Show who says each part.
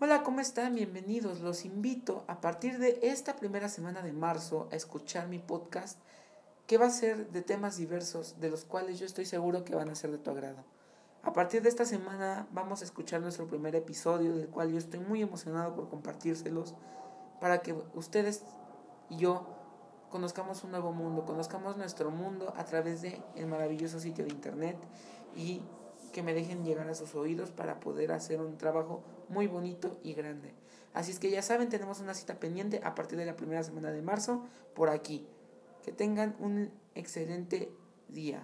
Speaker 1: Hola, ¿cómo están? Bienvenidos. Los invito a partir de esta primera semana de marzo a escuchar mi podcast que va a ser de temas diversos de los cuales yo estoy seguro que van a ser de tu agrado. A partir de esta semana vamos a escuchar nuestro primer episodio del cual yo estoy muy emocionado por compartírselos para que ustedes y yo conozcamos un nuevo mundo, conozcamos nuestro mundo a través de el maravilloso sitio de internet y que me dejen llegar a sus oídos para poder hacer un trabajo muy bonito y grande. Así es que ya saben, tenemos una cita pendiente a partir de la primera semana de marzo por aquí. Que tengan un excelente día.